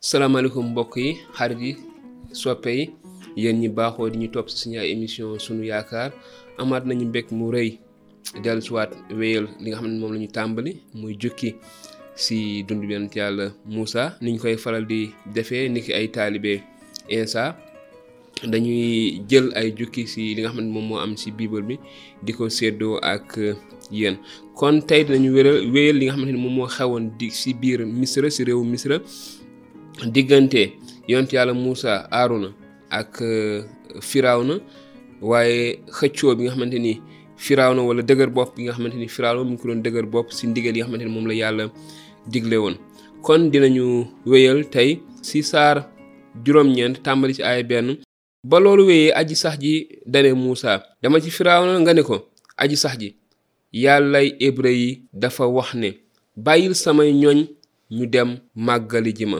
salaamaaleykum mbokk yi xarit yi soppe yi yéen ñi baaxoo di ñu topp si suñu ay émission sunu yaakaar amaat nañu mbég mu rëy dellu si waat wéyal li nga xam ne moom la ñu tàmbali muy jukki si dund bi yonent yàlla Moussa ni ñu koy faral di defee niki ay taalibe Insa dañuy jël ay jukki si li nga xam ne moom moo am si biibal bi di ko séddoo ak euh, yéen kon tey dinañu wéral wéyal li nga xamante ni moom moo xewoon di si biir misra si réewu misra diggante yont yàlla Moussa Aaruna ak euh, Firawna waaye xëccoo bi nga xamante ni Firawna wala dëgër bopp bi nga xamante ni Firawna mu ngi ko doon dëgër bopp si ndigal yi nga xamante ni moom la yàlla digle woon kon dinañu wéyal tey si saar juróom-ñeent tàmbali ci aaya benn ba loolu wéyee aji sax ji dane Muusa dama ci Firawna nga ne ko aji sax ji yàllay Hébrë yi dafa wax ne bàyyil samay ñoñ ñu dem màggali ji ma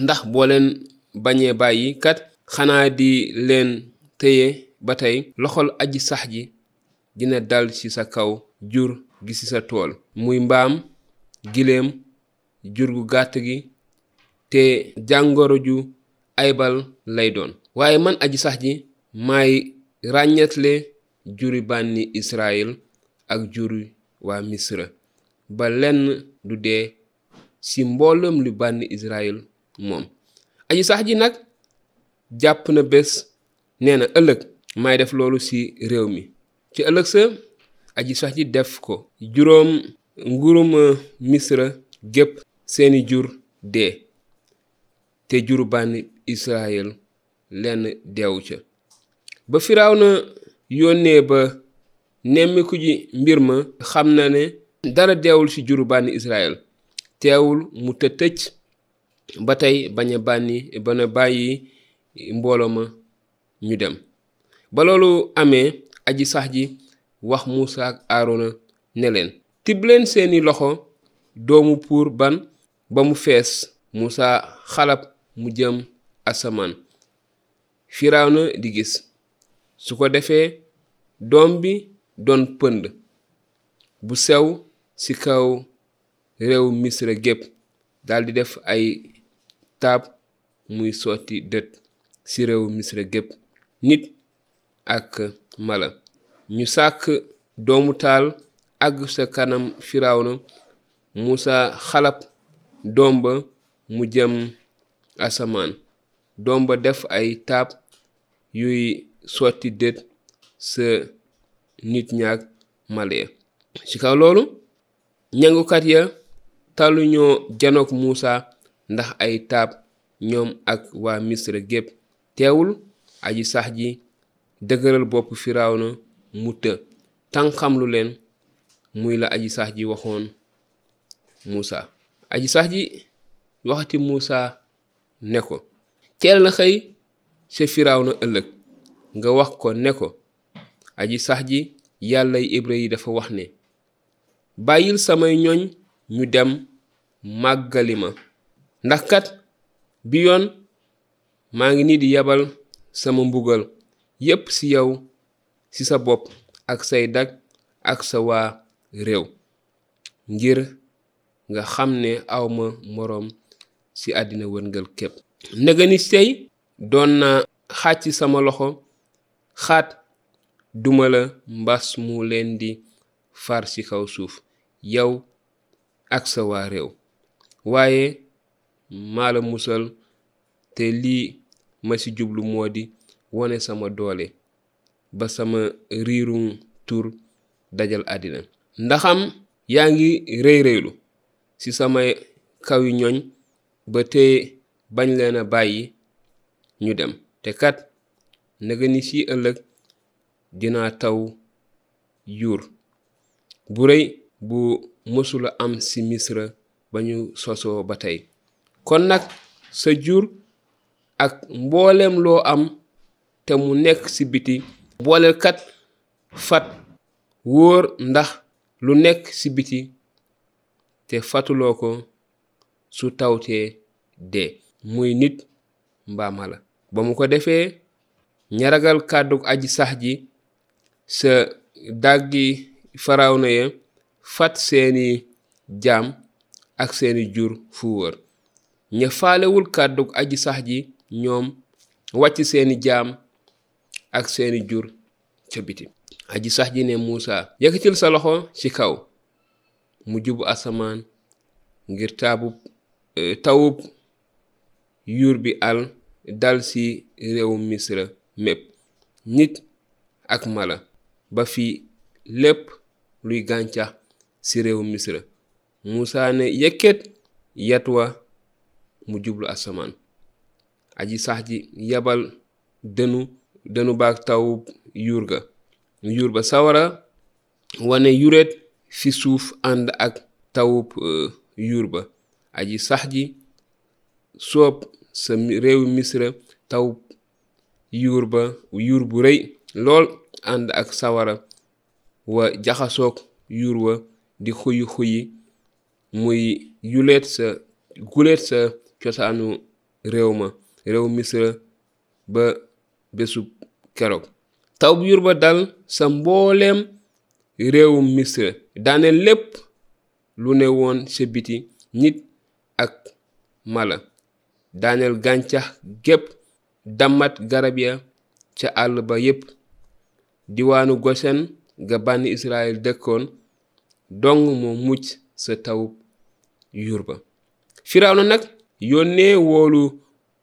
ndax boo leen bañee bàyyi kat xanaa di leen tëye ba tey loxol aji sax ji dina dal ci sa kaw jur gi ci sa tool muy mbaam giléem jur gu gàtt gi te jàngoro ju aybal lay doon waaye man aji sax ji maay ràññetle juri bànni Israyil ak juri waa Misra ba lenn du dee ci mboolem lu bànni Israyil moom aji sax ji nag jàpp na bés nee na ëllëg maay def loolu ci réew mi ci ëllëg sa aji sax ji def ko juróom ngurum misra gépp seeni jur dee te juru bànni israel lenn deewu ca ba firaaw na yónnee ba nemmiku ji mbir ma xam na ne dara deewul ci juru bànni israel teewul mu të tëj ba tey bañ a bànni bana bàyyi mbooloo ma ñu dem ba loolu amee aji sax ji wax Muusa ak Aarona ne leen tibb leen seeni loxo doomu puur ban ba mu fees Muusa xalab mu jëm asamaan Firawna di gis su ko defee doom bi doon pënd bu sew ci kaw réew Misra gépp daldi def ay taab muy sotti dët ci réew misra gépp nit ak mala ñu sàkk doomu taal àgg sa kanam firawna musa xalab doom ba mu jëm asamaan doom ba def ay taab yuy sotti dët sa nit ñaak mala ya ci kaw loolu ñangukat ya taluñoo janook muusa ndax ay taab ñoom ak waa misra gépp teewul aji sax ji dëgëral bopp firawna mu të tànxam lu leen muy la aji sax ji waxoon muusa aji sax ji waxati muusa ne ko teel na xëy ca firawna ëllëg nga wax ko ne ko aji sax ji yàllay ibra yi dafa wax ne bàyyil samay ñoñ ñu dem màggali ma ndax kat bi yoon maa ngi nii di yebal sama mbugal yépp ci yow ci sa bopp ak say dag ak sa waa réew ngir nga xam ne awma moroom ci àddina wërngal képp ndega ni sey doon naa xàcc sama loxo xaat duma la mbas mu leen di far ci kaw suuf yow ak sa waa réew waaye maa la musal te lii ma ci jublu moo di wone sama doole ba sama riirum tur dajal àddina ndaxam yaa ngi rëy rëylu ci samay kawi ñoñ ba tey bañ leen a bàyyi ñu dem te kat naga ni si ëllëg dinaa taw yuur bu rëy bu mësula am si misra ba ñu sosoo ba tey kon nag sa jur ak mbooleem loo am te mu nekk si biti booleel kat fat wóor ndax lu nekk si biti te fatuloo ko su tawtee dee muy nit mbaa mala ba mu ko defee ña ragal kàddu aji sax ji sa dàggi farawna ya fat seeni jaam ak seeni jur fu wër ña faalewul kàddu aji sax ji ñoom wàcc seeni jaam ak seeni jur ca biti aji sax ji ne Muusa yëkkatil sa loxo ci kaw mu jubu asamaan ngir taabub eh, tawub yuur bi al dal ci réewum misra mépp nit ak mala ba fi lépp luy gàncax ci réewum misra muusa ne yëkkat yat wa mu jublu asamaan aji sax ji yabal dënu dënu baag tawub yuur ga yuur ba sawara wane yureet fi suuf ànd ak tawub yuur ba aji sax ji soob sa réew misra tawub yuur ba yuur bu rëy lool ànd ak sawara wa jaxasoog yuur wa di xuyi xuyi muy yuleet sa guleet sa cosaanu réew ma réew misra ba bésub keroog taw bu yur ba dal sa mbooleem réewum misra daane lépp lu ne woon sa biti nit ak mala daaneel gàncax gépp dammat garab ya ca àll ba yépp diwaanu gosen ga bànni israel dëkkoon dong moo mucc sa tawub yur ba firawna nag yónnee woolu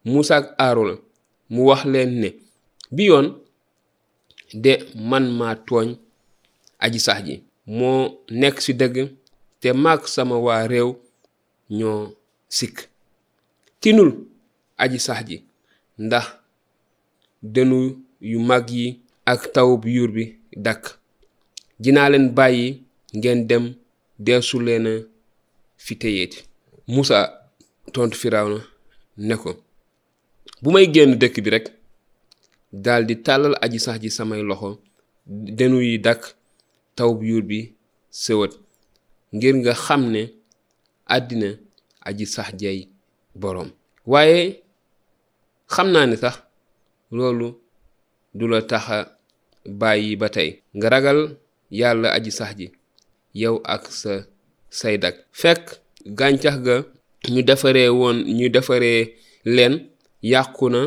Muusa ak Aaroona mu wax leen ne bi yoon de man maa tooñ aji sax ji moo nekk ci dëgg te maak sama waa réew ñoo sikk tinul aji sax ji ndax dënu yu mag yi ak tawub yuur bi dakk dinaa leen bàyyi ngeen dem deesu leen a fi téyeeti Musa tontu Firawna ne ko bu may génn dëkk bi rekk daldi tàllal aji sax ji samay loxo dënu yi dakk tawub yuur bi sëwët ngir nga xam ne àddina aji sax jay boroom waaye xam naa ni sax loolu du la taxa bàyyi ba tey nga ragal yàlla aji sax ji yow ak sa say dag fekk gàncax ga ñu defaree woon ñu defaree leen yàqu na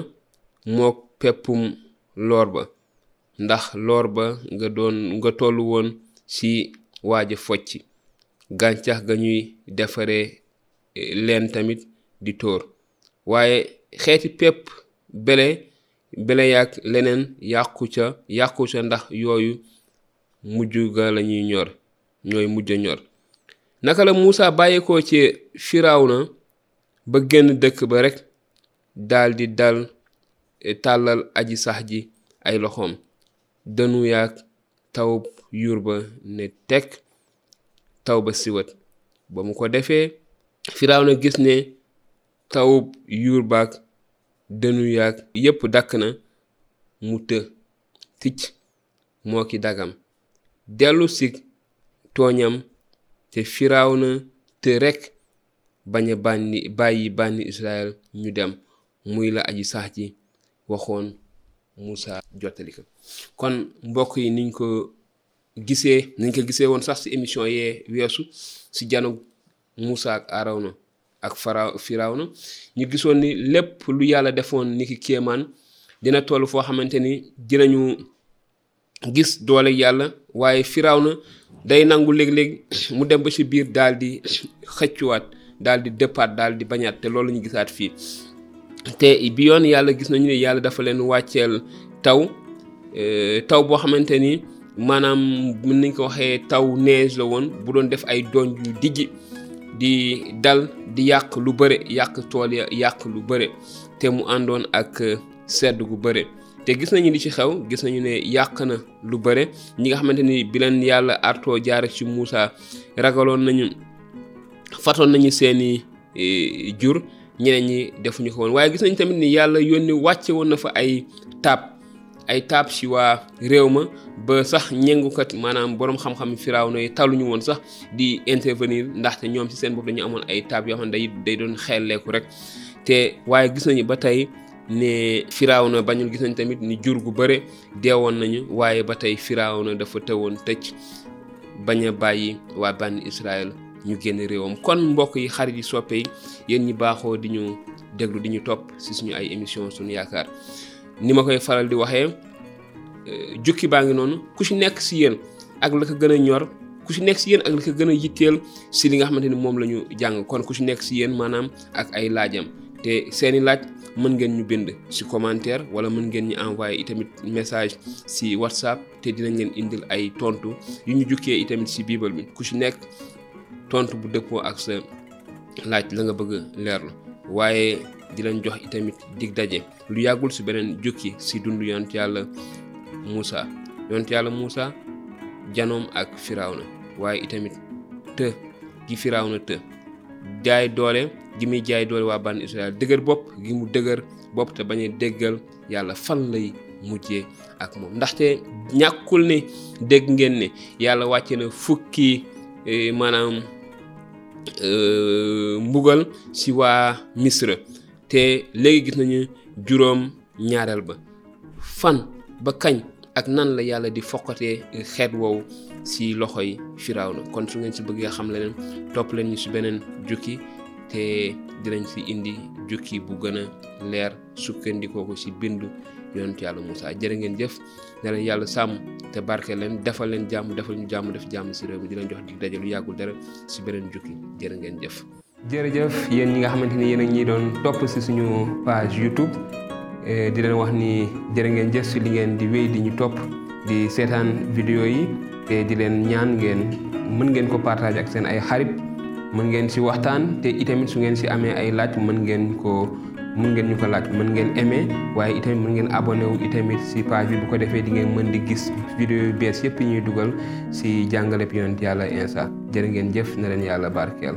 mook peppum loor ba ndax loor ba nga doon nga tollu woon ci waaja focc gàncax ga ñuy defaree leen tamit di tóor waaye xeeti pepp bele bele yaag leneen yàqu ca yàqu ca ndax yooyu mujj ga la ñuy ñor ñooy mujj a ñor naka la Muusa bàyyeekoo ci Firawna ba génn dëkk ba rekk daldi dal tàllal aji sax ji ay loxoom dënu yaag tawub yuur ba ne tekk taw ba siwat ba mu ko defee Firawna gis ne tawub yuur baag dënu yaag yépp dakk na mu të ticc moo ki dagam dellu si tooñam te Firawna te rekk bañ a bànni bàyyi bànni Israel ñu dem muy la aji sax ji waxoon Moussa jottali ko kon mbokk yi niñ ko gisee niñ ko gisee woon sax si émission yee weesu si janu Moussa ak Arawna ak Fara Firawna ñu gisoon ni lépp lu yàlla defoon ni ki kéemaan dina toll foo xamante ni dinañu gis doole yàlla waaye firaaw na day nangu léeg-léeg mu dem ba ci biir daal di xëccuwaat daal di départ daal di bañaat te loolu la ñu gisaat fii te bi yoon yàlla gis nañu ne yàlla dafa leen wàcceel taw euh, taw boo xamante ni maanaam mën nañ ko waxee taw neige la woon bu doon def ay doon yu dijji di dal di yàq lu bëre yàq tool ya yàq lu bëre te mu àndoon ak sedd gu bëre te gis nañu li ci xew gis nañu ne yàq na lu bëre ñi nga xamante ni bi leen yàlla artoo jaare ci Moussa ragaloon nañu fatoon nañu seeni e, jur ñeneen ñi defuñu ko woon waaye gis nañu tamit ni yàlla yónni wàcce woon na fa ay taab ay taab ci waa réew ma ba sax ñengukat maanaam boroom xam-xam firaaw na taluñu woon sax di intervenir ndaxte ñoom ci seen bopp dañu amoon ay taab yoo xam ne day day doon xelleeku rek te waaye gis nañu ba tey ne Firawna bañul gis nañ tamit ni jur gu bëre deewoon nañu waaye ba tey Firawna dafa tëwoon tëj bañ a bàyyi waa bànni Israël ñu génn réewam kon mbokk yi xarit yi soppe yi yéen ñi baaxoo di ñu déglu di ñu topp si suñu ay émission suñu yaakaar ni ma koy faral di waxee euh, jukki baa ngi noonu ku ci nekk si yéen ak la ko gën a ñor ku ci nekk si yéen ak la ko gën a yitteel si li nga xamante ni moom la ñu jàng kon ku ci nekk si yéen maanaam ak ay laajam te seeni laaj mën ngeen ñu bind si commentaire wala mën ngeen ñu envoyé itamit message si whatsapp te dinañ leen indil ay tontu yu ñu jukkee itamit si biibal bi ku ci nekk tontu bu dëppoo ak sa laaj la nga bëgg leerlu waaye di leen jox itamit dig daje. lu yàggul si beneen jukki si dund yonent yàlla Muusa yonent yàlla Muusa janoom ak Firawna waaye itamit të gi Firawna të jaay doole gi muy jaay doole waa bànn Israël dëgër bopp gi mu dëgër bopp te bañ a déggal yàlla fan lay mujjee ak moom ndaxte ñàkkul ne dégg ngeen ne yàlla wàcce na fukki eh, maanaam eh, mbugal si waa Misra te léegi gis nañu juróom ñaareel ba fan ba kañ ak nan la yàlla di foqatee xeet woowu si loxo yi firaaw na kon su ngeen si bëggee xam leneen topp leen ñu si beneen jukki te dinañ fi indi jukki bu gën a leer sukkandikoo ko si bindu yonent yàlla Moussa jërë ngeen jëf ne leen yàlla sàmm te barke leen defal leen jàmm defal ñu jàmm def jàmm si réew mi di leen jox dig daje lu yàggul dara si beneen jukki jërë ngeen jëf jërëjëf yéen ñi nga xamante ni yéen a ñuy doon topp si suñu page YouTube eh, di leen wax ni jërë ngeen jëf si li ngeen di wéy di ñu topp di seetaan vidéo yi te di leen ñaan ngeen mën ngeen ko partage ak seen ay xarit mën ngeen si waxtaan te itamit su ngeen si amee ay laaj mën ngeen ko mën ngeen ñu ko laaj mën ngeen aimer waaye itamit mën ngeen abonné wu itamit si page bi bu ko defee di ngeen mën di gis vidéo yu bees yëpp yi ñuy dugal si jàngaleb yonent yàlla Insa jërë ngeen jëf na leen yàlla barkeel